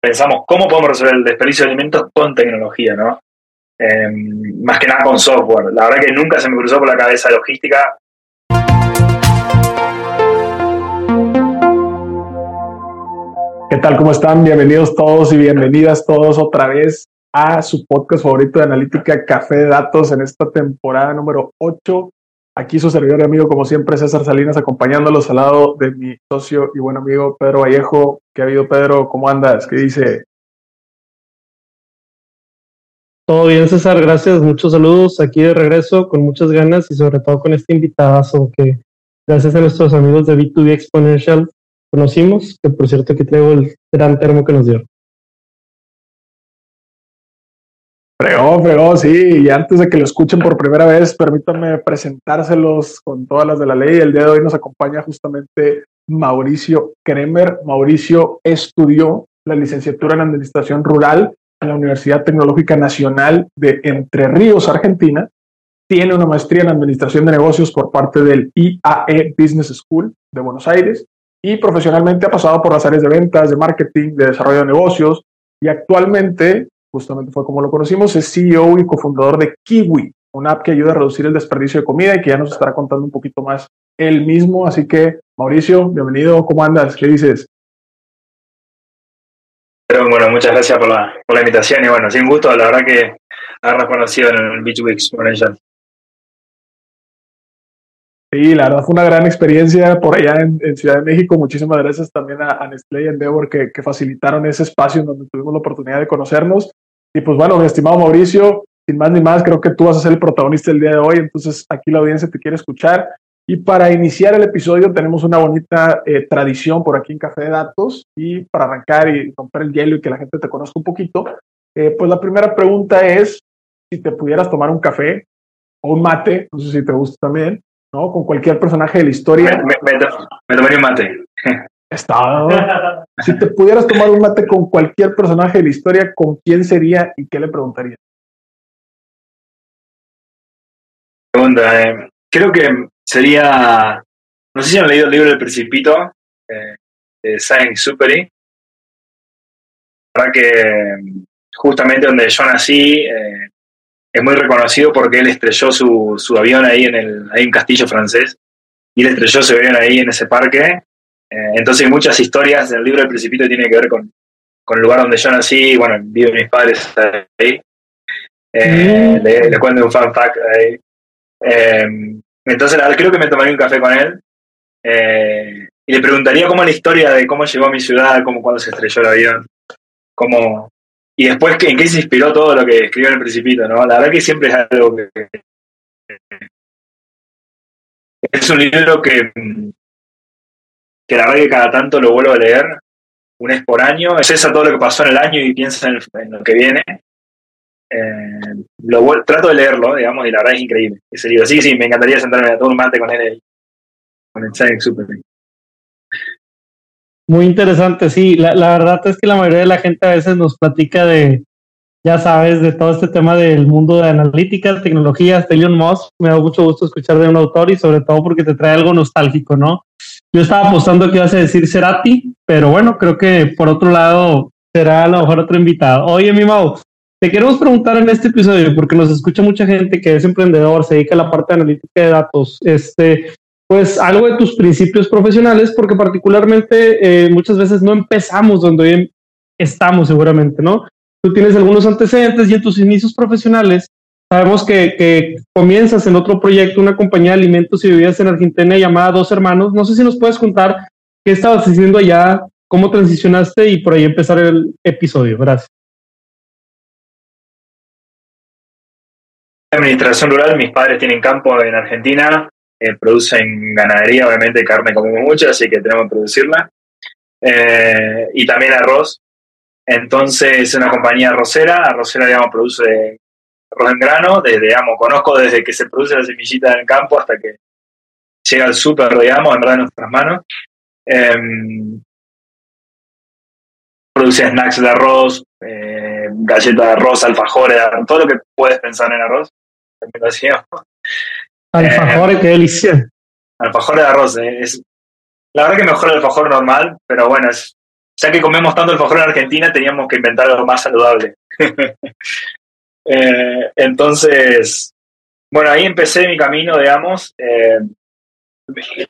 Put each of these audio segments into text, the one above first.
pensamos cómo podemos resolver el desperdicio de alimentos con tecnología, ¿no? Em, más que nada con software. La verdad que nunca se me cruzó por la cabeza logística. ¿Qué tal? ¿Cómo están? Bienvenidos todos y bienvenidas todos otra vez a su podcast favorito de analítica Café de Datos en esta temporada número 8. Aquí su servidor y amigo, como siempre, César Salinas, acompañándolos al lado de mi socio y buen amigo Pedro Vallejo. ¿Qué ha habido, Pedro? ¿Cómo andas? ¿Qué dice? Todo bien, César, gracias. Muchos saludos aquí de regreso, con muchas ganas y sobre todo con este invitadazo que, gracias a nuestros amigos de B2B Exponential, conocimos, que por cierto aquí traigo el gran termo que nos dio. Fregó, fregó, sí. Y antes de que lo escuchen por primera vez, permítanme presentárselos con todas las de la ley. El día de hoy nos acompaña justamente Mauricio Kremer. Mauricio estudió la licenciatura en Administración Rural en la Universidad Tecnológica Nacional de Entre Ríos, Argentina. Tiene una maestría en Administración de Negocios por parte del IAE Business School de Buenos Aires y profesionalmente ha pasado por las áreas de ventas, de marketing, de desarrollo de negocios y actualmente justamente fue como lo conocimos, es CEO y cofundador de Kiwi, una app que ayuda a reducir el desperdicio de comida y que ya nos estará contando un poquito más él mismo. Así que, Mauricio, bienvenido, ¿cómo andas? ¿Qué dices? Pero bueno, muchas gracias por la, por la invitación y bueno, sin gusto, la verdad que habernos conocido en el Beach Weeks Exponential. Sí, la verdad fue una gran experiencia por allá en, Ciudad de México. Muchísimas gracias también a, Nestlé y Endeavor que, que, facilitaron ese espacio en donde tuvimos la oportunidad de conocernos. Y pues bueno, mi estimado Mauricio, sin más ni más, creo que tú vas a ser el protagonista el día de hoy, entonces aquí la audiencia te quiere escuchar. Y para iniciar el episodio tenemos una bonita eh, tradición por aquí en Café de Datos y para arrancar y romper el hielo y que la gente te conozca un poquito, eh, pues la primera pregunta es si te pudieras tomar un café o un mate, no sé si te gusta también, ¿no? Con cualquier personaje de la historia. Me, me, tomaría un mate. Está. si te pudieras tomar un mate con cualquier personaje de la historia, ¿con quién sería y qué le preguntarías? Pregunta, eh, creo que sería, no sé si han leído el libro del Principito eh, de Saint Superi. Para que justamente donde yo nací, eh, es muy reconocido porque él estrelló su, su avión ahí en el, hay un castillo francés, y él estrelló su avión ahí en ese parque. Eh, entonces hay muchas historias, el libro del Principito tiene que ver con, con el lugar donde yo nací, bueno, viven mis padres ahí. Eh, le, cuento un fan fact ahí. Eh, entonces creo que me tomaría un café con él y le preguntaría cómo la historia de cómo llegó a mi ciudad, cómo cuando se estrelló el avión, cómo, y después en qué se inspiró todo lo que escribió en el Principito, ¿no? La verdad que siempre es algo que... Es un libro que, que la verdad que cada tanto lo vuelvo a leer, un vez por año, es esa todo lo que pasó en el año y piensa en, lo que viene. Eh, lo, trato de leerlo, digamos, y la verdad es increíble ese libro. Sí, sí, me encantaría sentarme a todo un mate con él, con el Science Superman. Muy interesante, sí. La, la, verdad es que la mayoría de la gente a veces nos platica de, ya sabes, de todo este tema del mundo de analítica, tecnologías, de Elon Musk. Me da mucho gusto escuchar de un autor y sobre todo porque te trae algo nostálgico, ¿no? Yo estaba apostando que ibas a decir Cerati, pero bueno, creo que por otro lado será a lo mejor otro invitado. Oye, mi Mau, te queremos preguntar en este episodio, porque nos escucha mucha gente que es emprendedor, se dedica a la parte de analítica de datos. Este, pues algo de tus principios profesionales, porque particularmente eh, muchas veces no empezamos donde hoy estamos seguramente, ¿no? Tú tienes algunos antecedentes y en tus inicios profesionales sabemos que, que, comienzas en otro proyecto, una compañía de alimentos y bebidas en Argentina llamada Dos Hermanos. No sé si nos puedes contar qué estabas haciendo allá, cómo transicionaste y por ahí empezar el episodio. Gracias. Administración rural, mis padres tienen campo en Argentina, eh, producen ganadería, obviamente carne comemos mucho, así que tenemos que producirla. Eh, y también arroz. Entonces es una compañía arrocera, arrocera, digamos, produce arroz en grano, desde, digamos, conozco desde que se produce la semillita en el campo hasta que llega al súper, digamos, en verdad en nuestras manos. Em, produce snacks de arroz, eh, galletas de arroz, alfajores, todo lo que puedes pensar en arroz. Alfajores, qué delicia. Alfajores de arroz, eh, la verdad que mejor el alfajor normal, pero bueno, ya que comemos tanto alfajor en Argentina, teníamos que inventar algo más saludable. Eh, entonces, bueno, ahí empecé mi camino, digamos, eh,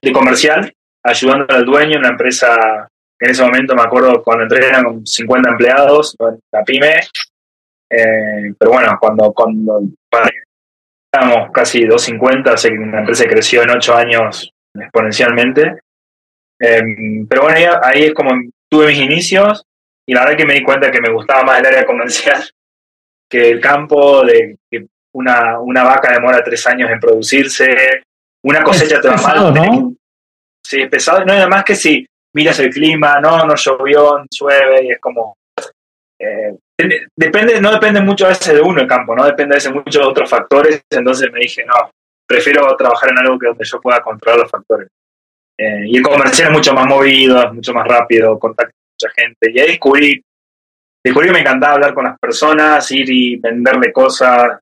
de comercial, ayudando al dueño en una empresa en ese momento me acuerdo cuando entré eran 50 empleados, la pyme, eh, pero bueno, cuando, cuando éramos casi 250, o sea que una empresa creció en 8 años exponencialmente. pero bueno, ahí es como tuve mis inicios y la verdad que me di cuenta que me gustaba más el área comercial que el campo, de que una, una vaca demora tres años en producirse, una cosecha te va mal. ¿no? Sí, es pesado, no, más que si miras el clima, no, no llovió, llueve, y es como... Eh, depende, no depende mucho a veces de uno el campo, ¿no? Depende a veces mucho de otros factores, entonces me dije, no, prefiero trabajar en algo que donde yo pueda controlar los factores. Eh, y el comercial es mucho más movido, es mucho más rápido, contacto con mucha gente. Y ahí descubrí, descubrí que me encantaba hablar con las personas, ir y venderle cosas.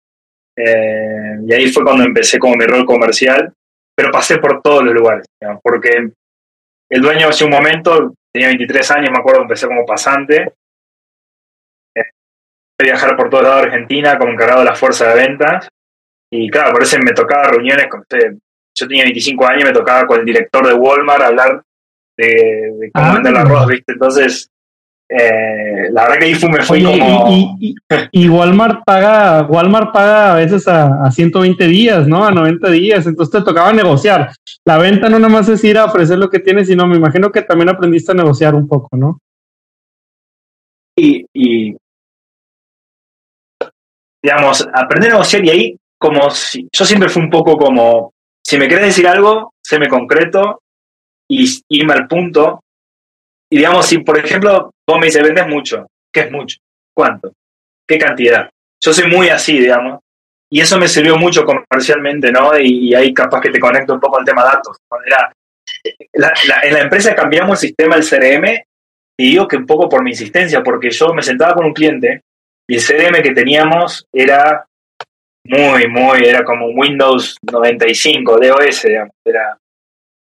Eh, y ahí fue cuando empecé como mi rol comercial, pero pasé por todos los lugares, porque el dueño hace un momento, tenía 23 años, me acuerdo, empecé como pasante. Viajar por todo lado de Argentina como encargado de la fuerza de ventas. Y claro, por eso me tocaba reuniones con ustedes yo tenía 25 años me tocaba con el director de Walmart hablar de, cómo ah. vender el arroz, ¿viste? Entonces, eh, la verdad que ahí fue, me fui como... Y, Walmart paga Walmart paga a veces a, 120 días, ¿no? A 90 días, entonces te tocaba negociar. La venta no nada más es ir a ofrecer lo que tienes, sino me imagino que también aprendiste a negociar un poco, ¿no? Y, y digamos, aprender a negociar y ahí como si, yo siempre fui un poco como si me quieres decir algo, séme concreto y irme al punto. Y digamos, si por ejemplo vos me dices, vendes mucho, ¿qué es mucho? ¿Cuánto? ¿Qué cantidad? Yo soy muy así, digamos. Y eso me sirvió mucho comercialmente, ¿no? Y, ahí capaz que te conecto un poco al tema datos. en la empresa cambiamos el sistema del CRM y digo que un poco por mi insistencia, porque yo me sentaba con un cliente y el CRM que teníamos era muy, muy, era como Windows 95, DOS, digamos, era,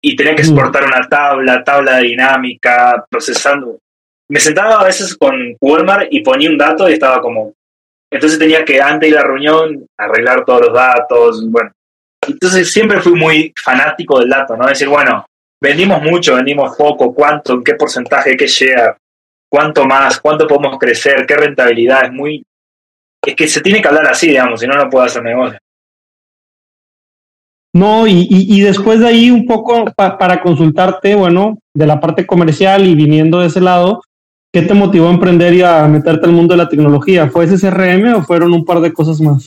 y tenía que mm. exportar una tabla, tabla dinámica, procesando. Me sentaba a veces con Walmart y ponía un dato y estaba como, entonces tenía que antes de la reunión arreglar todos los datos, bueno. Entonces siempre fui muy fanático del dato, ¿no? Decir, bueno, vendimos mucho, vendimos poco, cuánto, en qué porcentaje, qué share, cuánto más, cuánto podemos crecer, qué rentabilidad, es muy, es que se tiene que hablar así, digamos, si no, no puedo hacer negocio. No, y, después de ahí un poco para consultarte, bueno, de la parte comercial y viniendo de ese lado, ¿qué te motivó a emprender y a meterte al mundo de la tecnología? ¿Fue ese CRM o fueron un par de cosas más?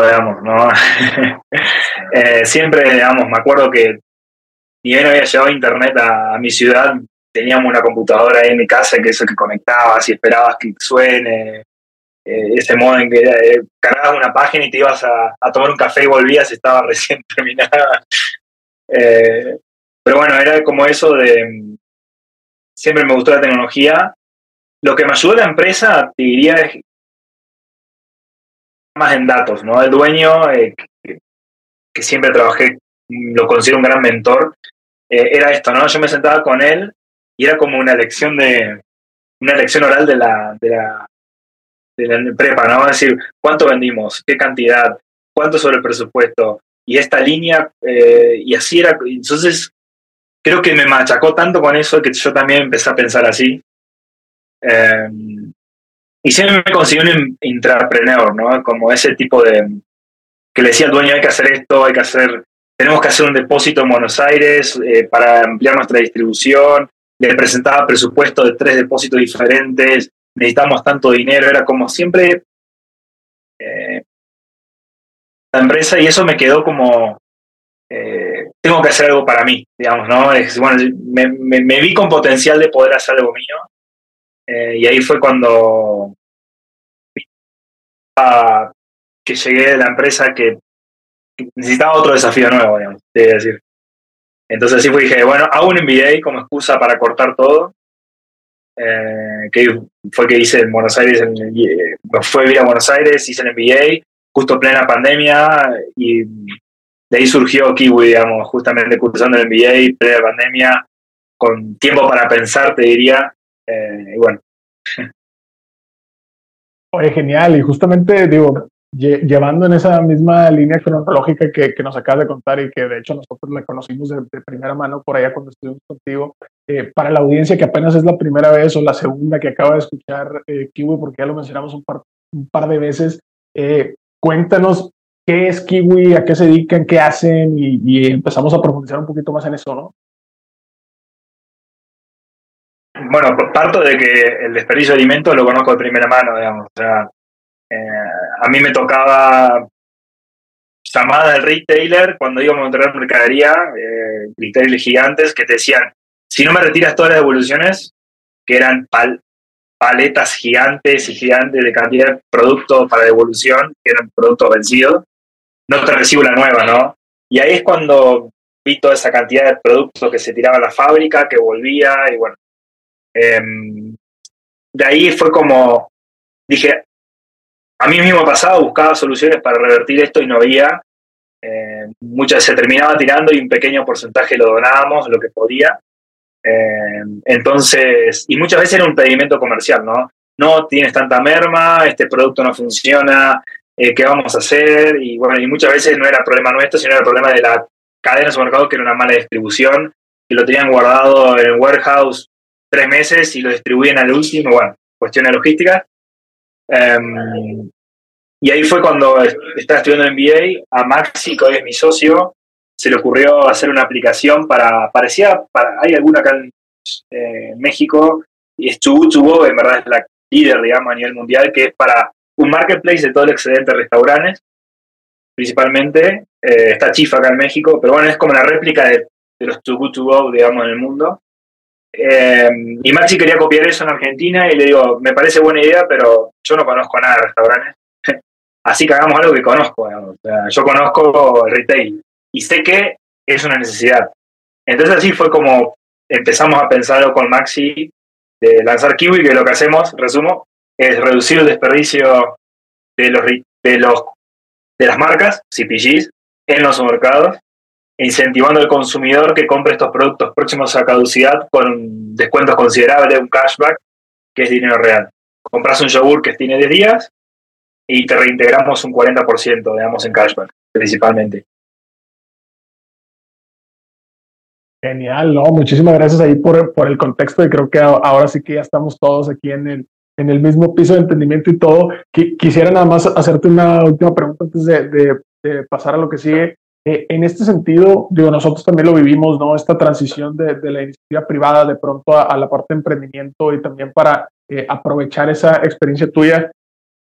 digamos, ¿no? Eh, siempre, digamos, me acuerdo que ni bien había llegado internet a, mi ciudad, teníamos una computadora ahí en mi casa que eso que conectabas y esperabas que suene, eh, ese modo en que eh, cargabas una página y te ibas a, tomar un café y volvías y estaba recién terminada. pero bueno, era como eso de... Siempre me gustó la tecnología. Lo que me ayudó la empresa, te diría, es más en datos, ¿no? El dueño, eh, que, siempre trabajé, lo considero un gran mentor, eh, era esto, ¿no? Yo me sentaba con él y era como una lección de, una lección oral de la, de la, de prepa, ¿no? Es decir, ¿cuánto vendimos? ¿Qué cantidad? ¿Cuánto sobre el presupuesto? Y esta línea, eh, y así era. Entonces, creo que me machacó tanto con eso que yo también empecé a pensar así. Eh, y siempre me conseguí un intrapreneur, ¿no? Como ese tipo de. que le decía al dueño, hay que hacer esto, hay que hacer. tenemos que hacer un depósito en Buenos Aires eh, para ampliar nuestra distribución. Le presentaba presupuesto de tres depósitos diferentes, necesitamos tanto dinero, era como siempre. Eh, la empresa y eso me quedó como eh, tengo que hacer algo para mí, digamos, ¿no? Es, bueno, me, me, vi con potencial de poder hacer algo mío eh, y ahí fue cuando que llegué de la empresa que necesitaba otro desafío nuevo, digamos, decir. Entonces así fue, dije, bueno, hago un MBA como excusa para cortar todo, eh, que fue que hice en Buenos Aires, me fue a vivir a Buenos Aires, hice el MBA, justo plena pandemia, y de ahí surgió Kiwi, digamos, justamente cursando el MBA, plena pandemia, con tiempo para pensar, te diría, eh, y bueno. Oye, genial, y justamente, digo, llevando en esa misma línea cronológica que, que, nos acabas de contar y que de hecho nosotros la conocimos de, primera mano por allá cuando estuvimos contigo, eh, para la audiencia que apenas es la primera vez o la segunda que acaba de escuchar eh, Kiwi, porque ya lo mencionamos un par, un par de veces, eh, cuéntanos qué es Kiwi, a qué se dedican, qué hacen y, y empezamos a profundizar un poquito más en eso, ¿no? Bueno, parto de que el desperdicio de alimentos lo conozco de primera mano, digamos. O sea, eh, a mí me tocaba llamadas del retailer cuando íbamos a entrar mercadería, eh, gigantes, que te decían, si no me retiras todas las devoluciones, que eran paletas gigantes y gigantes de cantidad de productos para devolución, que eran productos vencidos, no te recibo la nueva, ¿no? Y ahí es cuando vi toda esa cantidad de productos que se tiraba a la fábrica, que volvía, y bueno. Em, de ahí fue como, dije, a mí mismo pasaba, buscaba soluciones para revertir esto y no había. Eh, muchas se terminaba tirando y un pequeño porcentaje lo donábamos, lo que podía. Eh, entonces, y muchas veces era un pedimento comercial, ¿no? No tienes tanta merma, este producto no funciona, eh, ¿qué vamos a hacer? Y bueno, y muchas veces no era problema nuestro, sino era problema de la cadena de supermercados, que era una mala distribución, que lo tenían guardado en el warehouse tres meses y lo distribuían al último, bueno, cuestiones logísticas. Em, y ahí fue cuando estaba estudiando MBA, a Maxi, que hoy es mi socio, se le ocurrió hacer una aplicación para, parecía, para, hay alguna acá en eh, México, y es Chubu en verdad es la líder, digamos, a nivel mundial, que es para un marketplace de todo el excedente de restaurantes, principalmente, eh, está Chifa acá en México, pero bueno, es como la réplica de, los Too Good To Go, digamos, en el mundo. Eh, y Maxi quería copiar eso en Argentina y le digo, me parece buena idea, pero yo no conozco nada de restaurantes. Así que hagamos algo que conozco. yo conozco el retail y sé que es una necesidad. Entonces así fue como empezamos a pensarlo con Maxi de lanzar Kiwi, que lo que hacemos, resumo, es reducir el desperdicio de los de los de las marcas, CPGs, en los mercados incentivando al consumidor que compre estos productos próximos a caducidad con descuentos considerables, un cashback, que es dinero real. Compras un yogur que tiene 10 días y te reintegramos un 40%, digamos, en cashback, principalmente. Genial, no, muchísimas gracias ahí por, por el contexto y creo que ahora sí que ya estamos todos aquí en el, en el mismo piso de entendimiento y todo. Quisiera nada más hacerte una última pregunta antes de, de pasar a lo que sigue. Eh, en este sentido, digo, nosotros también lo vivimos, ¿no? Esta transición de, la iniciativa privada de pronto a, la parte de emprendimiento y también para eh, aprovechar esa experiencia tuya.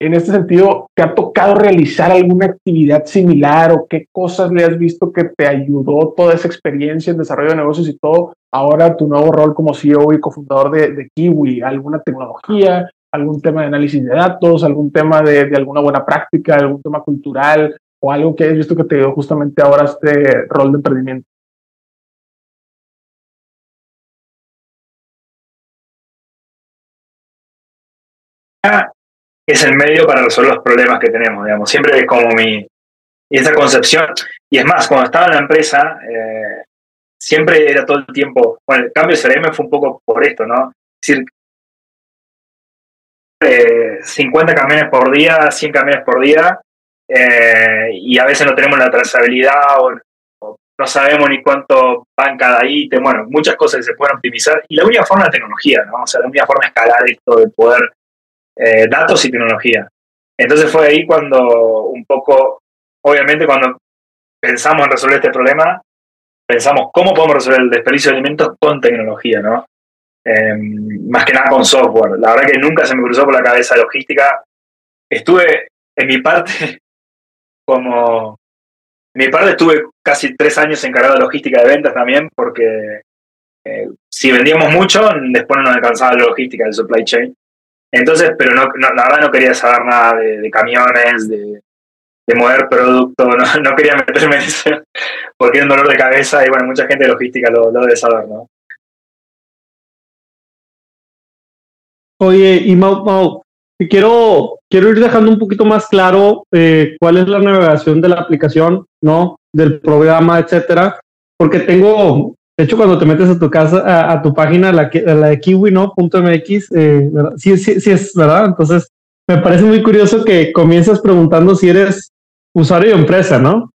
En este sentido, ¿te ha tocado realizar alguna actividad similar o qué cosas le has visto que te ayudó toda esa experiencia en desarrollo de negocios y todo? Ahora tu nuevo rol como CEO y cofundador de, Kiwi, ¿alguna tecnología, algún tema de análisis de datos, algún tema de alguna buena práctica, algún tema cultural, o algo que hayas visto que te dio justamente ahora este rol de emprendimiento? Es el medio para resolver los problemas que tenemos, digamos. Siempre es como mi. Esa concepción. Y es más, cuando estaba en la empresa, eh, siempre era todo el tiempo. Bueno, el cambio de CRM fue un poco por esto, ¿no? Es decir, 50 camiones por día, 100 camiones por día, eh, y a veces no tenemos la trazabilidad o, no sabemos ni cuánto van cada ítem, bueno, muchas cosas que se pueden optimizar, y la única forma es la tecnología, ¿no? O sea, la única forma es escalar esto de poder eh, datos y tecnología. Entonces fue ahí cuando un poco, obviamente cuando pensamos en resolver este problema, pensamos cómo podemos resolver el desperdicio de alimentos con tecnología, ¿no? Em, más que nada con software. La verdad que nunca se me cruzó por la cabeza logística. Estuve en mi parte como... Mi parte estuve casi tres años encargado de logística de ventas también porque eh, si vendíamos mucho, después no nos alcanzaba la logística, del supply chain. Entonces, pero no, la verdad no quería saber nada de, camiones, de, mover producto, no, quería meterme en eso porque es un dolor de cabeza y bueno, mucha gente de logística lo, lo debe saber, ¿no? Oye, y Mau, Mau, quiero, quiero ir dejando un poquito más claro eh, cuál es la navegación de la aplicación, ¿no? Del programa, etcétera, porque tengo, de hecho, cuando te metes a tu casa, a, tu página, la, la de Kiwi, ¿no? Punto MX, eh, sí, sí, sí es, ¿verdad? Entonces, me parece muy curioso que comienzas preguntando si eres usuario de empresa, ¿no?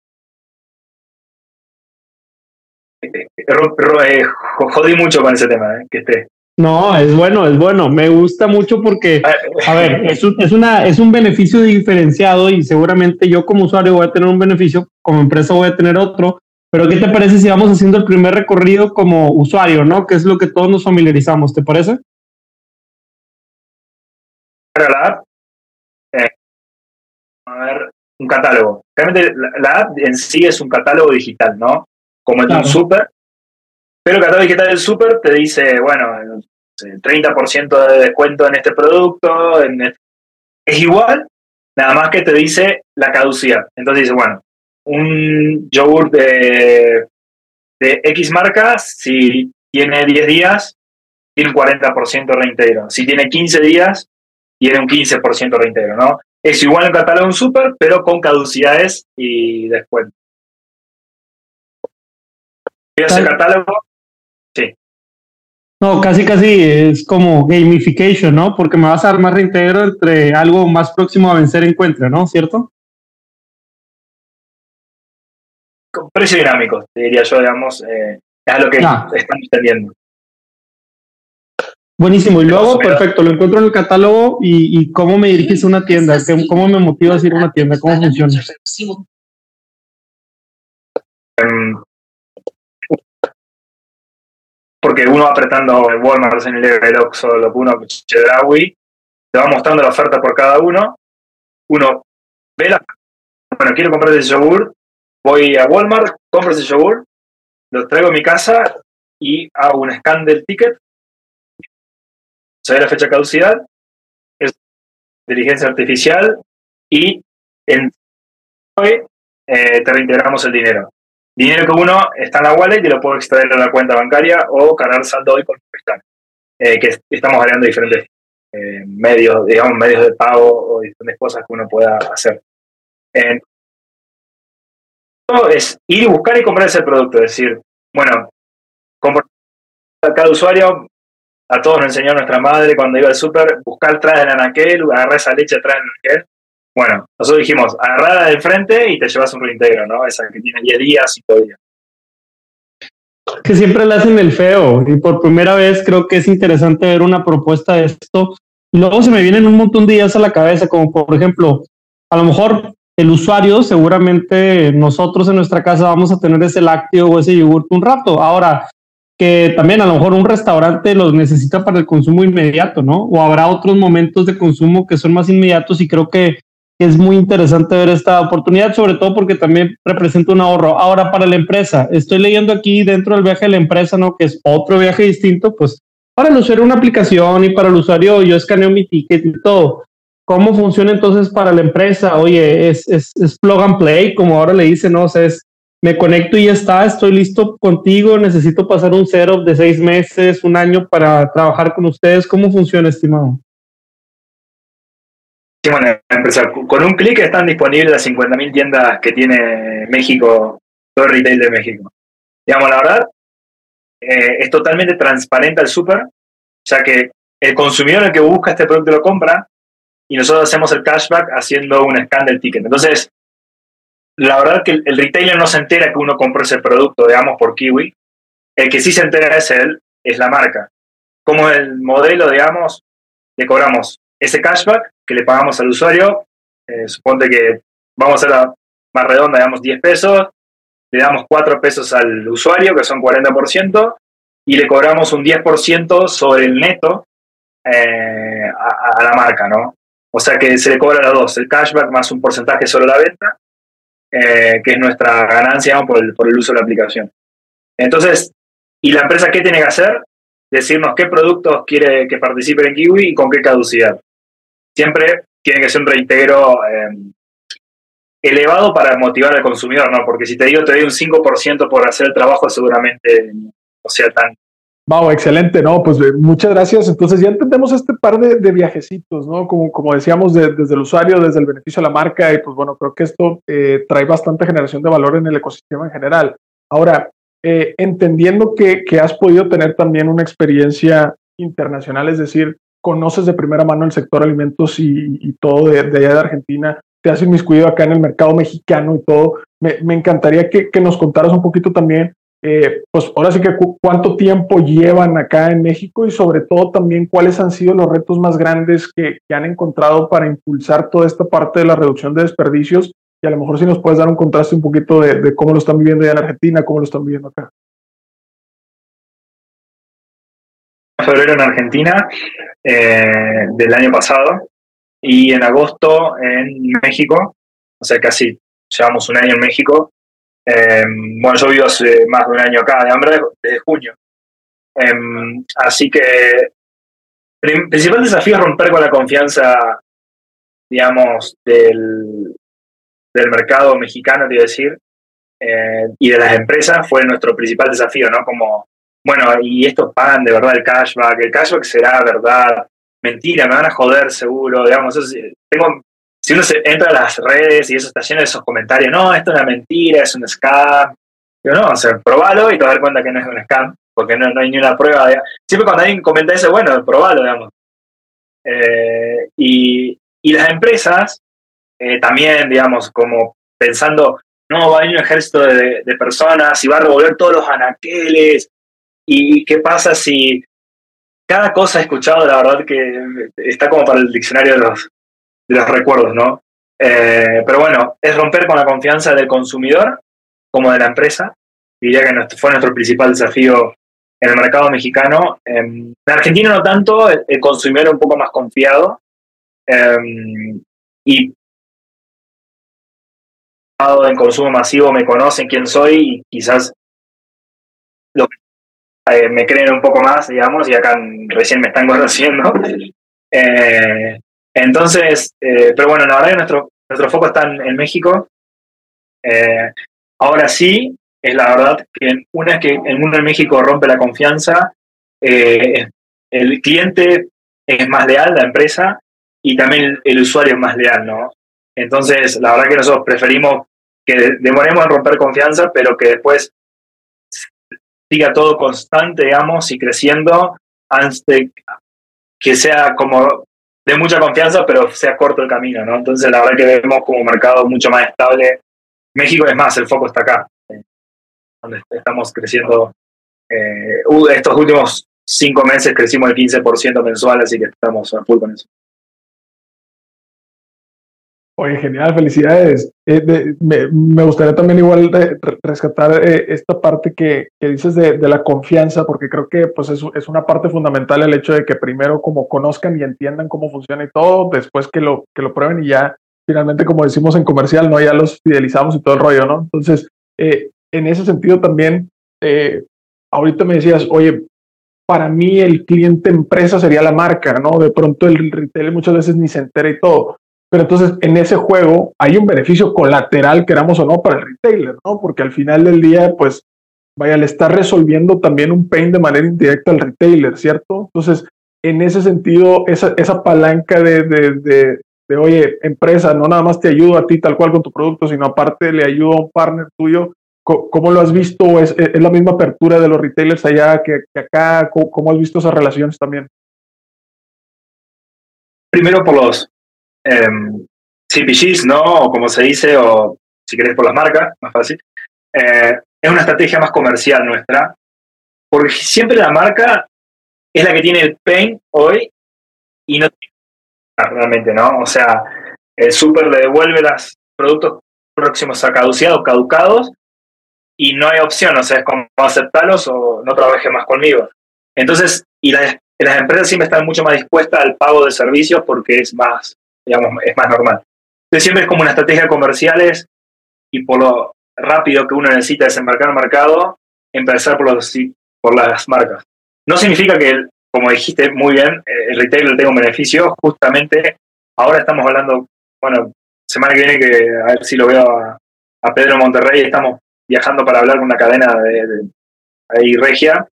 Eh, jodí mucho con ese tema, ¿eh? que esté. No, es bueno, es bueno. Me gusta mucho porque, a ver, es un, es, una, es un beneficio diferenciado y seguramente yo como usuario voy a tener un beneficio, como empresa voy a tener otro. Pero ¿qué te parece si vamos haciendo el primer recorrido como usuario, no? Que es lo que todos nos familiarizamos, ¿te parece? Para la app, eh, a ver, un catálogo. Realmente la, app en sí es un catálogo digital, ¿no? Como el de un super, pero Catálogo Digital del Super te dice, bueno, 30% de descuento en este producto, es igual, nada más que te dice la caducidad. Entonces dice, bueno, un yogur de, de X marca, si tiene 10 días, tiene un 40% reintegro. Si tiene 15 días, tiene un 15% reintegro, ¿no? Es igual en catálogo un super, pero con caducidades y descuento. Ese catálogo no, casi casi es como gamification, ¿no? Porque me vas a dar más reintegro entre algo más próximo a vencer encuentre, ¿no? ¿Cierto? Con precio dinámico, diría yo, digamos, eh, es lo que estamos entendiendo. Buenísimo, y luego, perfecto, lo encuentro en el catálogo y, cómo me diriges a una tienda, cómo me motiva a ir a una tienda, cómo funciona. Um, porque uno va apretando Walmart, en el Oxxo, lo que uno Chedraui, te va mostrando la oferta por cada uno. Uno ve la. Bueno, quiero comprar ese yogur, voy a Walmart, compro ese yogur, lo traigo a mi casa y hago un scan del ticket, se ve la fecha de caducidad, es inteligencia artificial y en hoy eh, te reintegramos el dinero. Dinero que uno está en la wallet y lo puedo extraer a la cuenta bancaria o cargar saldo hoy con el eh, que estamos hablando de diferentes eh, medios, digamos, medios de pago o diferentes cosas que uno pueda hacer. Eh, es ir y buscar y comprar ese producto, es decir, bueno, cada usuario, a todos nos enseñó nuestra madre cuando iba al súper, buscar atrás del anaquel, agarrar esa leche atrás del anaquel, bueno, nosotros dijimos, agarrada de frente y te llevas un reintegro, ¿no? Esa que tiene 10 días, 5 días. Que siempre le hacen el feo y por primera vez creo que es interesante ver una propuesta de esto. Luego se me vienen un montón de ideas a la cabeza, como por ejemplo, a lo mejor el usuario, seguramente nosotros en nuestra casa vamos a tener ese lácteo o ese yogur un rato. Ahora, que también a lo mejor un restaurante los necesita para el consumo inmediato, ¿no? O habrá otros momentos de consumo que son más inmediatos y creo que es muy interesante ver esta oportunidad, sobre todo porque también representa un ahorro. Ahora, para la empresa, estoy leyendo aquí dentro del viaje de la empresa, ¿no? Que es otro viaje distinto, pues para el usuario una aplicación y para el usuario yo escaneo mi ticket y todo. ¿Cómo funciona entonces para la empresa? Oye, es, es, es plug and play, como ahora le dicen, ¿no? O sea, es, me conecto y ya está, estoy listo contigo, necesito pasar un setup de seis meses, un año para trabajar con ustedes. ¿Cómo funciona, estimado? Con un clic están disponibles las 50.000 tiendas que tiene México, todo el retail de México. Digamos, la verdad, eh, es totalmente transparente al súper, ya que el consumidor el que busca este producto lo compra, y nosotros hacemos el cashback haciendo un scan del ticket. Entonces, la verdad que el, retailer no se entera que uno compró ese producto, digamos, por Kiwi. El que sí se entera es él, es la marca. Como el modelo, digamos, le cobramos ese cashback que le pagamos al usuario. Eh, suponte que vamos a la más redonda, digamos, 10 pesos. Le damos 4 pesos al usuario, que son 40%, y le cobramos un 10% sobre el neto eh, a, la marca, ¿no? O sea que se le cobra a los dos, el cashback más un porcentaje sobre la venta, eh, que es nuestra ganancia el, por el uso de la aplicación. Entonces, ¿y la empresa qué tiene que hacer? Decirnos qué productos quiere que participe en Kiwi y con qué caducidad. Siempre tiene que ser un reitero eh, elevado para motivar al consumidor, ¿no? Porque si te digo te doy un 5% por hacer el trabajo, seguramente no sea tan, Wow, excelente, ¿no? Pues eh, muchas gracias. Entonces ya entendemos este par de, viajecitos, ¿no? Como, como decíamos, desde el usuario, desde el beneficio a la marca, y pues bueno, creo que esto eh, trae bastante generación de valor en el ecosistema en general. Ahora, eh, entendiendo que, has podido tener también una experiencia internacional, es decir, conoces de primera mano el sector alimentos y, todo de, allá de Argentina, te has inmiscuido acá en el mercado mexicano y todo, me, encantaría que, nos contaras un poquito también eh, pues ahora sí que cuánto tiempo llevan acá en México y sobre todo también cuáles han sido los retos más grandes que, han encontrado para impulsar toda esta parte de la reducción de desperdicios y a lo mejor si nos puedes dar un contraste un poquito de, cómo lo están viviendo ya en Argentina, cómo lo están viviendo acá. Febrero en Argentina eh, del año pasado y en agosto en México, o sea, casi llevamos un año en México Em, bueno, yo vivo hace más de un año acá, de hambre, desde junio. Em, así que el principal desafío es romper con la confianza, digamos, del, del mercado mexicano, te iba a decir, eh, y de las empresas fue nuestro principal desafío, ¿no? Como, bueno, y estos pagan de verdad el cashback, el cashback será verdad, mentira, me van a joder seguro, digamos, tengo si uno se entra a las redes y eso está lleno de esos comentarios, no, esto es una mentira, es un scam. Yo no, o sea, probalo y te vas a dar cuenta que no es un scam, porque no, hay ni una prueba. Siempre cuando alguien comenta eso, bueno, probalo, digamos. Eh, y, y, las empresas eh, también, digamos, como pensando, no, va a venir un ejército de, personas y va a revolver todos los anaqueles. ¿Y qué pasa si cada cosa escuchado, la verdad que está como para el diccionario de los, de los recuerdos, ¿no? Eh, pero bueno, es romper con la confianza del consumidor como de la empresa. Diría que fue nuestro principal desafío en el mercado mexicano. en Argentina no tanto, el, consumidor un poco más confiado. Em, y en consumo masivo me conocen quién soy y quizás eh, me creen un poco más, digamos, y acá recién me están conociendo. Eh, entonces, eh, pero bueno, la verdad que nuestro, nuestro foco está en, México. Ahora sí, es la verdad que una vez que el mundo en México rompe la confianza, el cliente es más leal, la empresa, y también el, usuario es más leal, ¿no? Entonces, la verdad que nosotros preferimos que demoremos en romper confianza, pero que después siga todo constante, digamos, y creciendo antes de que sea como de mucha confianza, pero sea corto el camino, ¿no? Entonces, la verdad que vemos como mercado mucho más estable. México es más, el foco está acá, donde estamos creciendo. Eh, estos últimos cinco meses crecimos el 15% mensual, así que estamos a full con eso. Oye, genial, felicidades. Eh, me, gustaría también igual rescatar eh, esta parte que, dices de, la confianza, porque creo que pues es, es, una parte fundamental el hecho de que primero como conozcan y entiendan cómo funciona y todo, después que lo, que lo prueben y ya finalmente, como decimos en comercial, no ya los fidelizamos y todo el rollo, ¿no? Entonces, eh, en ese sentido también, ahorita me decías, oye, para mí el cliente empresa sería la marca, ¿no? De pronto el retail muchas veces ni se entera y todo pero entonces en ese juego hay un beneficio colateral, queramos o no, para el retailer, ¿no? Porque al final del día, pues, vaya, le está resolviendo también un pain de manera indirecta al retailer, ¿cierto? Entonces, en ese sentido, esa, esa palanca de, de, de, oye, empresa, no nada más te ayudo a ti tal cual con tu producto, sino aparte le ayudo a un partner tuyo. ¿Cómo, lo has visto? ¿Es, ¿Es, la misma apertura de los retailers allá que, que acá? ¿Cómo, ¿Cómo, has visto esas relaciones también? Primero por los, em, CPGs, ¿no? O como se dice, o si querés por las marcas, más fácil. Eh, es una estrategia más comercial nuestra, porque siempre la marca es la que tiene el pain hoy y no tiene realmente, ¿no? O sea, el super le devuelve los productos próximos a caduciados, caducados, y no hay opción, o sea, es como aceptarlos o no trabaje más conmigo. Entonces, y las, las empresas siempre están mucho más dispuestas al pago de servicios porque es más, digamos, es más normal. Entonces siempre es como una estrategia comerciales y por lo rápido que uno necesita desembarcar al mercado, empezar por, los, por las marcas. No significa que, como dijiste muy bien, el retail tenga un beneficio, justamente ahora estamos hablando, bueno, semana que viene que a ver si lo veo a, Pedro Monterrey, estamos viajando para hablar con una cadena de, ahí regia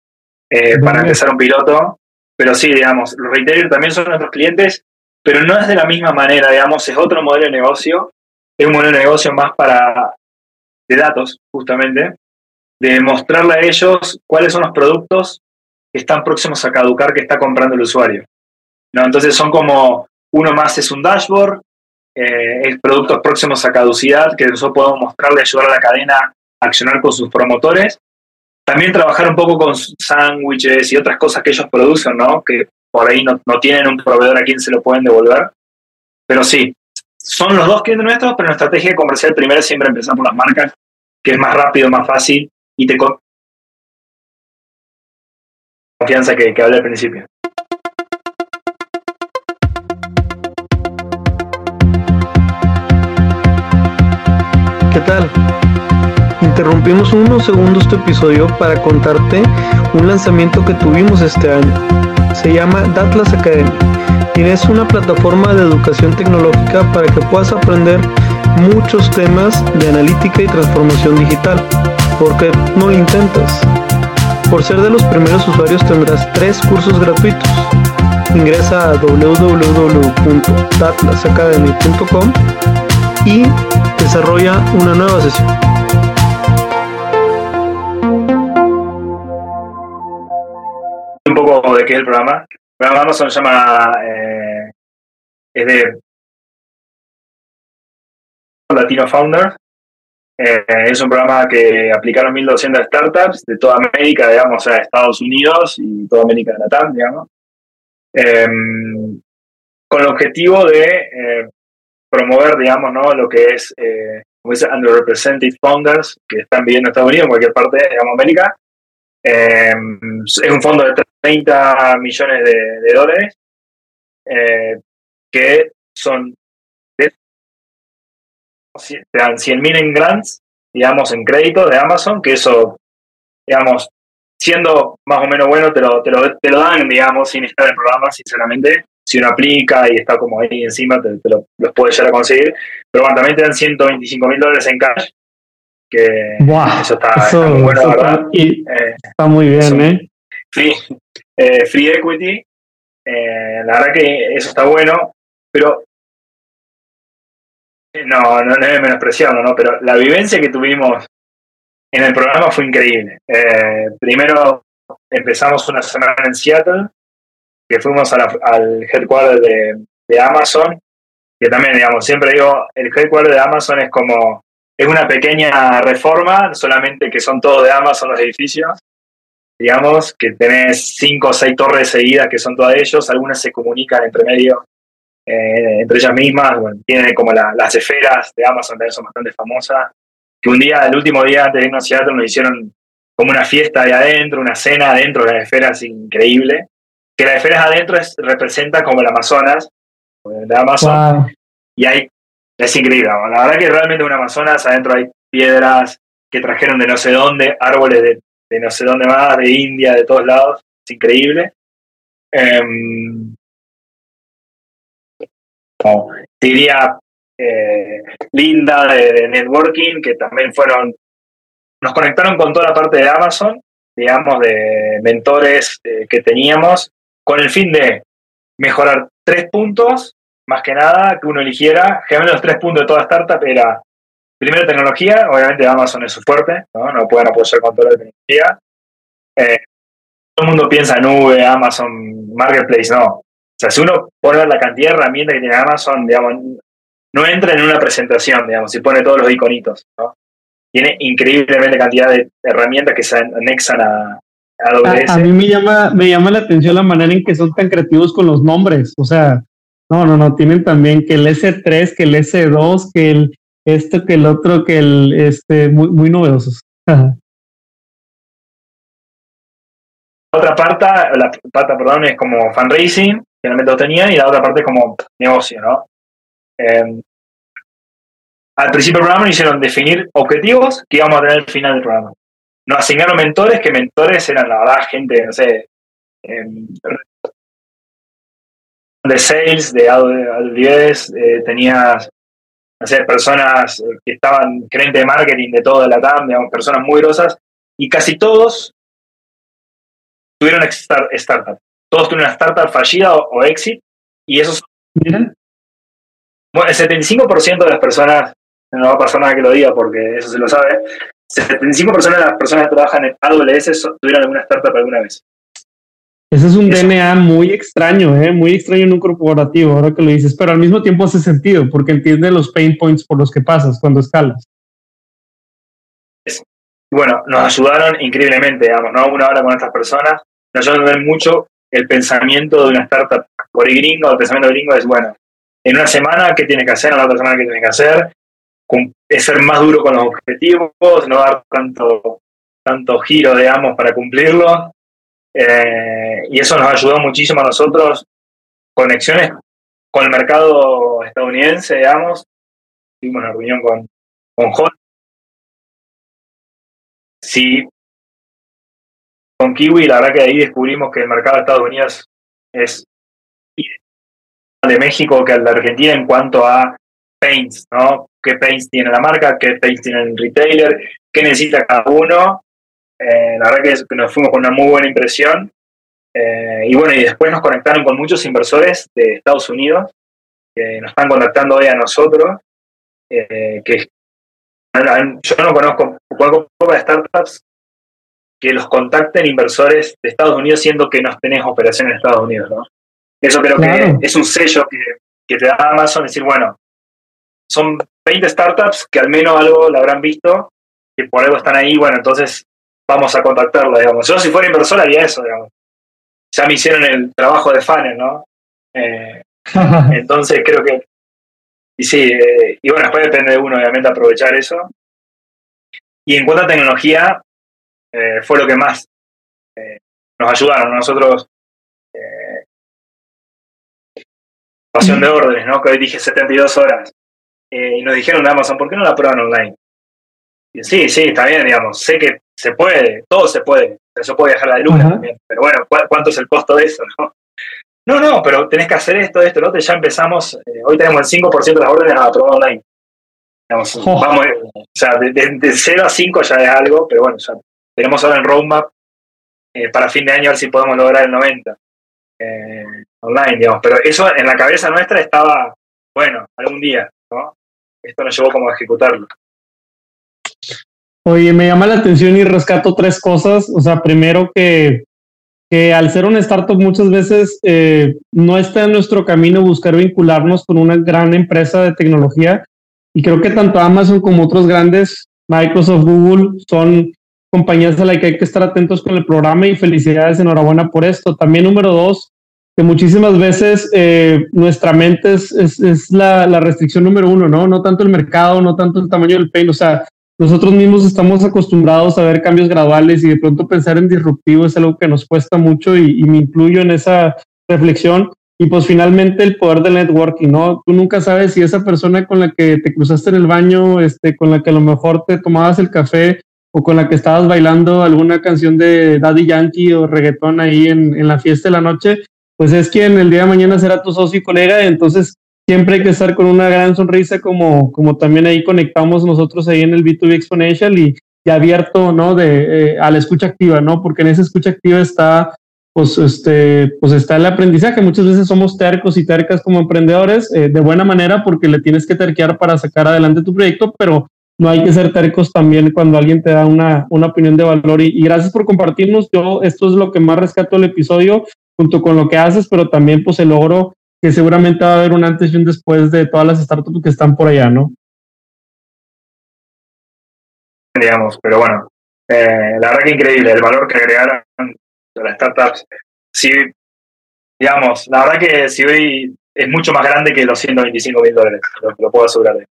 eh, para empezar un piloto. Pero sí, digamos, los retailers también son nuestros clientes, pero no es de la misma manera, digamos, es otro modelo de negocio, es un modelo de negocio más para de datos, justamente, de mostrarle a ellos cuáles son los productos que están próximos a caducar que está comprando el usuario. ¿no? Entonces son como, uno más es un dashboard, eh, es productos próximos a caducidad que nosotros podemos mostrarle, ayudar a la cadena a accionar con sus promotores. También trabajar un poco con sándwiches y otras cosas que ellos producen, ¿no? Que por ahí no, tienen un proveedor a quien se lo pueden devolver. Pero sí, son los dos clientes nuestros, pero nuestra estrategia comercial primero siempre empezar por las marcas, que es más rápido, más fácil y te confianza que, que hablé al principio. ¿Qué tal? Interrumpimos unos segundos tu episodio para contarte un lanzamiento que tuvimos este año. Se llama Datlas Academy y es una plataforma de educación tecnológica para que puedas aprender muchos temas de analítica y transformación digital. ¿Por qué no lo intentas? Por ser de los primeros usuarios tendrás tres cursos gratuitos. Ingresa a www.datlasacademy.com y desarrolla una nueva sesión. Poco de qué es el programa. El programa Amazon se llama, eh, es de Latino Founder. Eh, es un programa que aplicaron 1.200 startups de toda América, digamos, a Estados Unidos y toda América Latam, digamos, em, con el objetivo de eh, promover, digamos, ¿no? lo que es, eh, como dice, underrepresented founders que están viviendo en Estados Unidos, en cualquier parte, digamos, América. Em, es un fondo de 30 millones de, dólares que son te dan 100.000 en grants, digamos, en crédito de Amazon, que eso, digamos, siendo más o menos bueno, te lo, te lo, te lo dan, digamos, sin estar en el programa, sinceramente. Si uno aplica y está como ahí encima, te, lo, los puedes llegar a conseguir. Pero bueno, también te dan 125 mil dólares en cash, que eso, está, muy bueno, ¿verdad? Eh, está muy bien, ¿eh? Free, eh, free equity, eh, la verdad que eso está bueno, pero no, no, no es menospreciando, ¿no? Pero la vivencia que tuvimos en el programa fue increíble. Primero empezamos una semana en Seattle, que fuimos al headquarter de, de, Amazon, que también, digamos, siempre digo, el headquarter de Amazon es como, es una pequeña reforma, solamente que son todos de Amazon los edificios, digamos, que tenés cinco o seis torres seguidas que son todas ellos, algunas se comunican entre medio eh, entre ellas mismas, bueno, tienen como las esferas de Amazon, también son bastante famosas, que un día, el último día antes de irnos a Seattle, nos hicieron como una fiesta ahí adentro, una cena adentro de las esferas increíble, que las esferas adentro es, representa como el Amazonas, de Amazon, y hay, es increíble, la verdad que realmente un Amazonas, adentro hay piedras que trajeron de no sé dónde, árboles de, de no sé dónde más, de India, de todos lados, es increíble. Diría eh, Linda de, Networking, que también fueron, nos conectaron con toda la parte de Amazon, digamos, de mentores eh, que teníamos, con el fin de mejorar tres puntos, más que nada, que uno eligiera. Generalmente los tres puntos de toda startup era, primero, tecnología, obviamente Amazon es su fuerte, no, no pueden apoyar con toda la tecnología. Eh, todo el mundo piensa nube, Amazon, Marketplace, no. O sea, si uno pone la cantidad de herramientas que tiene Amazon, digamos, no entra en una presentación, digamos, si pone todos los iconitos, ¿no? Tiene increíblemente cantidad de herramientas que se anexan a, AWS. A, a, mí me llama, me llama la atención la manera en que son tan creativos con los nombres. O sea, no, no, no, tienen también que el S3, que el S2, que el esto, que el otro, que el este, muy, muy novedosos. otra parte, la pata, perdón, es como fundraising, finalmente lo tenía, y la otra parte como negocio, ¿no? Eh, al principio del programa hicieron definir objetivos que íbamos a tener al final del programa. Nos asignaron mentores, que mentores eran la verdad gente, no sé, eh, de sales, de AWS, eh, tenías, no sé, personas que estaban, gerente de marketing de todo la TAM, digamos, personas muy grosas, y casi todos tuvieron startup. Todos tuvieron una startup fallida o, exit, y esos... Bueno, el 75% de las personas, no va a pasar nada que lo diga porque eso se lo sabe, el 75% de las personas que trabajan en AWS tuvieron alguna startup alguna vez. Ese es un DNA muy extraño, ¿eh? muy extraño en un corporativo, ahora que lo dices, pero al mismo tiempo hace sentido porque entiende los pain points por los que pasas cuando escalas. Bueno, nos ayudaron increíblemente, digamos, ¿no? Una hora con estas personas, nos ayudaron a ver mucho el pensamiento de una startup por gringo, el pensamiento gringo es, bueno, en una semana, ¿qué tiene que hacer? En la otra semana, ¿qué tiene que hacer? Es ser más duro con los objetivos, no dar tanto, tanto giro, digamos, para cumplirlo. Eh, y eso nos ayudó muchísimo a nosotros, conexiones con el mercado estadounidense, digamos. Tuvimos una reunión con, con Sí, con Kiwi, la verdad que ahí descubrimos que el mercado de Estados Unidos es de México que el de Argentina en cuanto a paints, ¿no? ¿Qué paints tiene la marca? ¿Qué paints tiene el retailer? ¿Qué necesita cada uno? Eh, la verdad que nos fuimos con una muy buena impresión. Eh, y bueno, y después nos conectaron con muchos inversores de Estados Unidos que nos están contactando hoy a nosotros. Eh, que yo no conozco, conozco pocas startups que los contacten inversores de Estados Unidos siendo que no tenés operación en Estados Unidos, ¿no? Eso creo que es un sello que, que te da Amazon, decir, bueno, son 20 startups que al menos algo la habrán visto, que por algo están ahí, bueno, entonces vamos a contactarlo, digamos. Yo si fuera inversor haría eso, digamos. Ya me hicieron el trabajo de funnel, ¿no? Eh, entonces creo que... Y sí, eh, y bueno, después depende de uno, obviamente, aprovechar eso. Y en cuanto a tecnología, eh, fue lo que más nos ayudaron. Nosotros, pasión de órdenes, ¿no? Que hoy dije 72 horas. y nos dijeron de Amazon, ¿por qué no la prueban online? sí, sí, está bien, digamos. Sé que se puede, todo se puede. Eso puede viajar a la luna también. Pero bueno, ¿cuánto es el costo de eso? No, no, no pero tenés que hacer esto, esto, lo otro. Ya empezamos, eh, hoy tenemos el 5% de las órdenes a probar online. Digamos, oh. vamos, o sea, de, 0 a 5 ya es algo, pero bueno, ya tenemos ahora en roadmap eh, para fin de año a ver si podemos lograr el 90 eh, online, digamos. Pero eso en la cabeza nuestra estaba, bueno, algún día, ¿no? Esto nos llevó como a ejecutarlo. Oye, me llama la atención y rescato tres cosas. O sea, primero que, que al ser un startup muchas veces eh, no está en nuestro camino buscar vincularnos con una gran empresa de tecnología. Y creo que tanto Amazon como otros grandes, Microsoft, Google, son compañías a las que hay que estar atentos con el programa y felicidades, enhorabuena por esto. También número dos, que muchísimas veces eh, nuestra mente es, es, es la, la, restricción número uno, ¿no? No tanto el mercado, no tanto el tamaño del pain, o sea, nosotros mismos estamos acostumbrados a ver cambios graduales y de pronto pensar en disruptivo es algo que nos cuesta mucho y, me incluyo en esa reflexión. Y pues finalmente el poder del networking, ¿no? Tú nunca sabes si esa persona con la que te cruzaste en el baño, este, con la que a lo mejor te tomabas el café o con la que estabas bailando alguna canción de Daddy Yankee o reggaetón ahí en, en la fiesta de la noche, pues es quien el día de mañana será tu socio y colega. Entonces, siempre hay que estar con una gran sonrisa, como, como también ahí conectamos nosotros ahí en el B2B Exponential y, y abierto, ¿no? De, eh, a la escucha activa, ¿no? Porque en esa escucha activa está, pues, este, pues está el aprendizaje. Muchas veces somos tercos y tercas como emprendedores, eh, de buena manera, porque le tienes que terquear para sacar adelante tu proyecto, pero no hay que ser tercos también cuando alguien te da una, una opinión de valor. Y, gracias por compartirnos. Yo, esto es lo que más rescato del episodio. junto con lo que haces, pero también pues el logro que seguramente va a haber un antes y un después de todas las startups que están por allá, ¿no? Digamos, pero bueno, eh, la verdad que increíble el valor que agregaron las startups. Sí, digamos, la verdad que si hoy es mucho más grande que los 125 mil dólares, lo, puedo asegurar.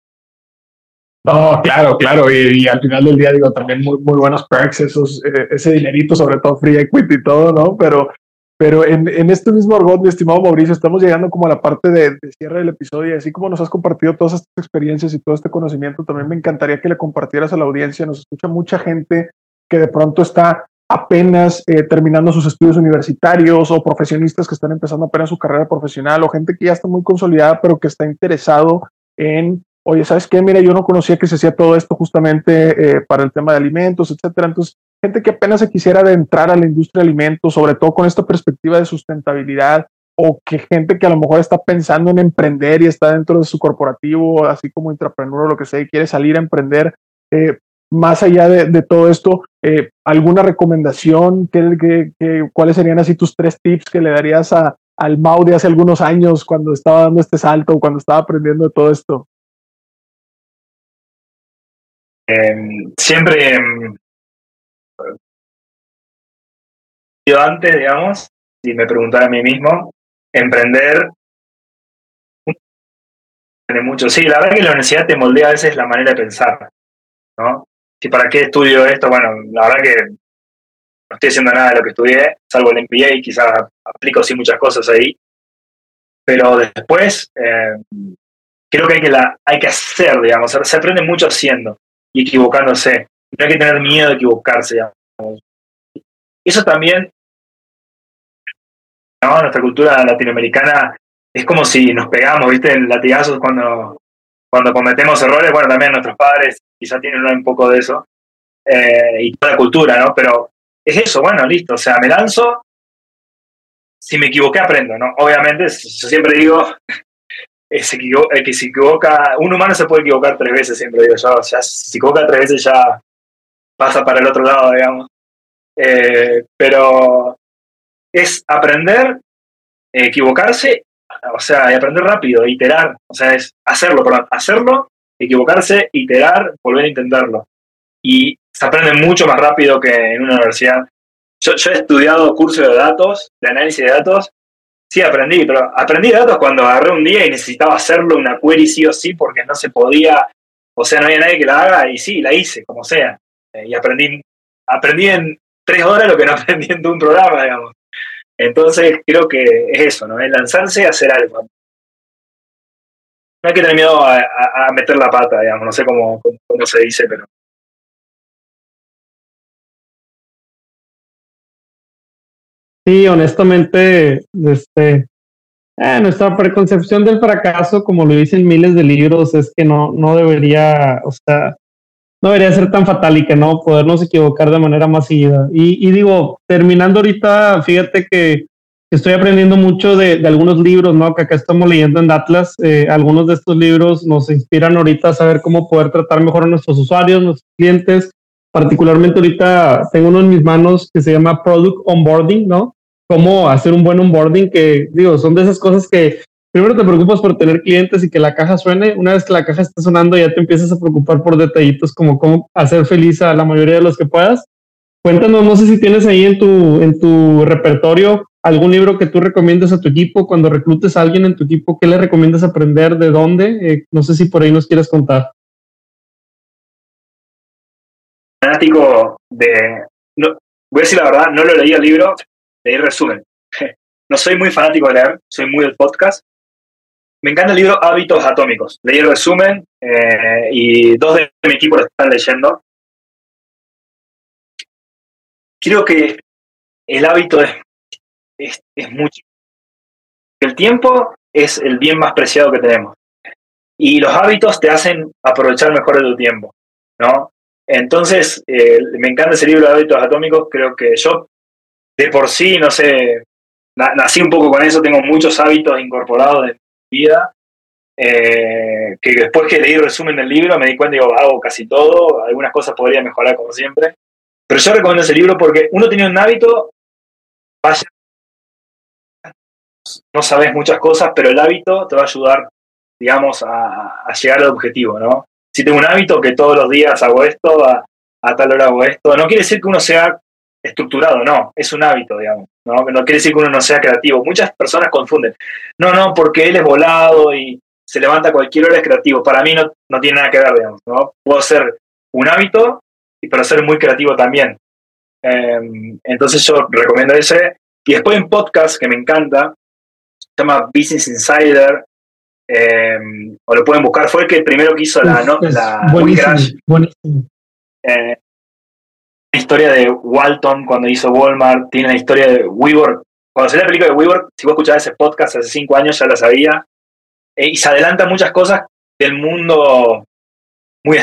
No, claro, claro, y, al final del día digo también muy, muy buenos perks, esos, eh, ese dinerito, sobre todo free equity y todo, ¿no? Pero pero en, en, este mismo argot, mi estimado Mauricio, estamos llegando como a la parte de, cierre del episodio y así como nos has compartido todas estas experiencias y todo este conocimiento, también me encantaría que le compartieras a la audiencia. Nos escucha mucha gente que de pronto está apenas eh, terminando sus estudios universitarios o profesionistas que están empezando apenas su carrera profesional o gente que ya está muy consolidada pero que está interesado en, oye, ¿sabes qué? Mira, yo no conocía que se hacía todo esto justamente eh, para el tema de alimentos, etcétera. Entonces, gente que apenas se quisiera adentrar a la industria de alimentos, sobre todo con esta perspectiva de sustentabilidad, o que gente que a lo mejor está pensando en emprender y está dentro de su corporativo, así como intrapreneur o lo que sea, y quiere salir a emprender. Eh, más allá de, todo esto, eh, ¿alguna recomendación? ¿Qué, cuáles serían así tus tres tips que le darías al Mau de hace algunos años cuando estaba dando este salto, cuando estaba aprendiendo de todo esto? Em, siempre yo antes, digamos, si me preguntara a mí mismo, emprender mucho. Sí, la verdad que la universidad te moldea a veces la manera de pensar, ¿no? Si para qué estudio esto, bueno, la verdad que no estoy haciendo nada de lo que estudié, salvo el MBA, quizás aplico sí muchas cosas ahí, pero después eh, creo que hay que, la, hay que hacer, digamos, se aprende mucho haciendo y equivocándose. No hay que tener miedo de equivocarse, digamos. Eso también, ¿no? Nuestra cultura latinoamericana es como si nos pegamos, ¿viste? En latigazos cuando, cuando cometemos errores. Bueno, también nuestros padres quizá tienen un poco de eso. Eh, y toda la cultura, ¿no? Pero es eso, bueno, listo. O sea, me lanzo. Si me equivoqué, aprendo, ¿no? Obviamente, yo siempre digo, el que se equivoca, un humano se puede equivocar tres veces, siempre digo yo. O sea, si se equivoca tres veces ya pasa para el otro lado, digamos. Eh, pero es aprender, equivocarse, o sea, aprender rápido, iterar, o sea, es hacerlo, perdón, hacerlo, equivocarse, iterar, volver a intentarlo. Y se aprende mucho más rápido que en una universidad. Yo, he estudiado cursos de datos, de análisis de datos, sí aprendí, pero aprendí datos cuando agarré un día y necesitaba hacerlo, una query sí o sí, porque no se podía, o sea, no había nadie que la haga, y sí, la hice, como sea. Eh, y aprendí, aprendí en tres horas lo que no aprendí en un programa, digamos. Entonces creo que es eso, ¿no? Es lanzarse a hacer algo. No hay que tener miedo a, meter la pata, digamos, no sé cómo, cómo, se dice, pero Sí, honestamente, este, eh, nuestra preconcepción del fracaso, como lo dicen miles de libros, es que no, no debería, o sea, no debería ser tan fatal y que no podernos equivocar de manera masiva. Y, digo, terminando ahorita, fíjate que estoy aprendiendo mucho de, algunos libros, ¿no? Que acá estamos leyendo en Atlas. Eh, algunos de estos libros nos inspiran ahorita a saber cómo poder tratar mejor a nuestros usuarios, nuestros clientes. Particularmente ahorita tengo uno en mis manos que se llama Product Onboarding, ¿no? Cómo hacer un buen onboarding, que digo, son de esas cosas que primero te preocupas por tener clientes y que la caja suene. Una vez que la caja está sonando, ya te empiezas a preocupar por detallitos como cómo hacer feliz a la mayoría de los que puedas. Cuéntanos, no sé si tienes ahí en tu, en tu repertorio algún libro que tú recomiendas a tu equipo cuando reclutes a alguien en tu equipo. ¿Qué le recomiendas aprender? ¿De dónde? Eh, no sé si por ahí nos quieres contar. Fanático de. No, voy a decir la verdad, no lo leí el libro, leí resumen. No soy muy fanático de leer, soy muy del podcast, me encanta el libro Hábitos Atómicos. Leí el resumen eh, y dos de mi equipo lo están leyendo. Creo que el hábito es, es, mucho. El tiempo es el bien más preciado que tenemos. Y los hábitos te hacen aprovechar mejor de tiempo, ¿no? Entonces, eh, me encanta ese libro de hábitos atómicos. Creo que yo, de por sí, no sé, nací un poco con eso, tengo muchos hábitos incorporados de vida. Eh, que después que leí el resumen del libro me di cuenta, digo, hago casi todo, algunas cosas podría mejorar como siempre. Pero yo recomiendo ese libro porque uno tiene un hábito, no sabes muchas cosas, pero el hábito te va a ayudar, digamos, a, llegar al objetivo, ¿no? Si tengo un hábito que todos los días hago esto, a tal hora hago esto, no quiere decir que uno sea estructurado, no, es un hábito, digamos, ¿no? No quiere decir que uno no sea creativo. Muchas personas confunden. No, no, porque él es volado y se levanta a cualquier hora es creativo. Para mí no, no tiene nada que ver, digamos, ¿no? Puedo ser un hábito, pero ser muy creativo también. Em, entonces yo recomiendo ese. Y después en podcast, que me encanta, se llama Business Insider, em, o lo pueden buscar, fue el que primero que hizo la, ¿no? la buenísimo, eh, la historia de Walton cuando hizo Walmart, tiene la historia de WeWork. Cuando salió la película de WeWork, si vos escuchabas ese podcast hace cinco años ya la sabía, eh, y se adelanta muchas cosas del mundo muy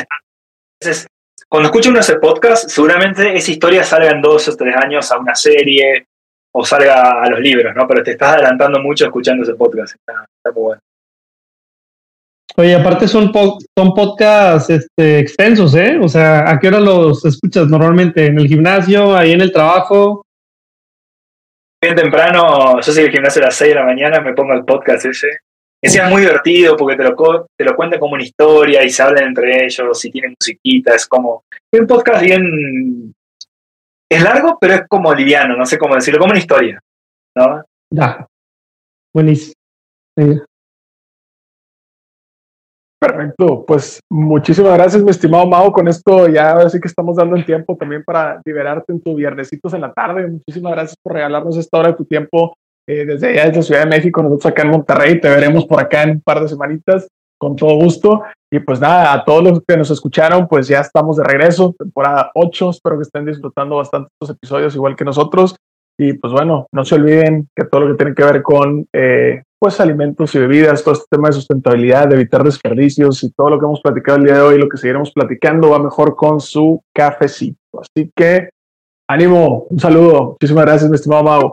cuando escucha uno ese podcast, seguramente esa historia salga en dos o tres años a una serie o salga a los libros, ¿no? Pero te estás adelantando mucho escuchando ese podcast. Está, muy bueno. Oye, aparte son, son podcasts este, extensos, ¿eh? O sea, ¿a qué hora los escuchas normalmente? ¿En el gimnasio? ¿Ahí en el trabajo? Bien temprano, yo soy el gimnasio a las 6 de la mañana, me pongo el podcast ese que muy divertido porque te lo, te lo cuentan como una historia y se hablan entre ellos y tienen musiquita, es como un podcast bien es largo pero es como liviano, no sé cómo decirlo, como una historia, ¿no? Ya. Buenísimo. Perfecto, pues muchísimas gracias, mi estimado Mao. Con esto ya sí que estamos dando el tiempo también para liberarte en tu viernesitos en la tarde. Muchísimas gracias por regalarnos esta hora de tu tiempo eh, desde allá, desde Ciudad de México, nosotros acá en Monterrey, te veremos por acá en un par de semanitas, con todo gusto. Y pues nada, a todos los que nos escucharon, pues ya estamos de regreso, temporada 8, espero que estén disfrutando bastante estos episodios, igual que nosotros. Y pues bueno, no se olviden que todo lo que tiene que ver con eh, pues alimentos y bebidas, todo este tema de sustentabilidad, de evitar desperdicios y todo lo que hemos platicado el día de hoy, lo que seguiremos platicando, va mejor con su cafecito. Así que ánimo, un saludo. Muchísimas gracias, mi estimado Mago.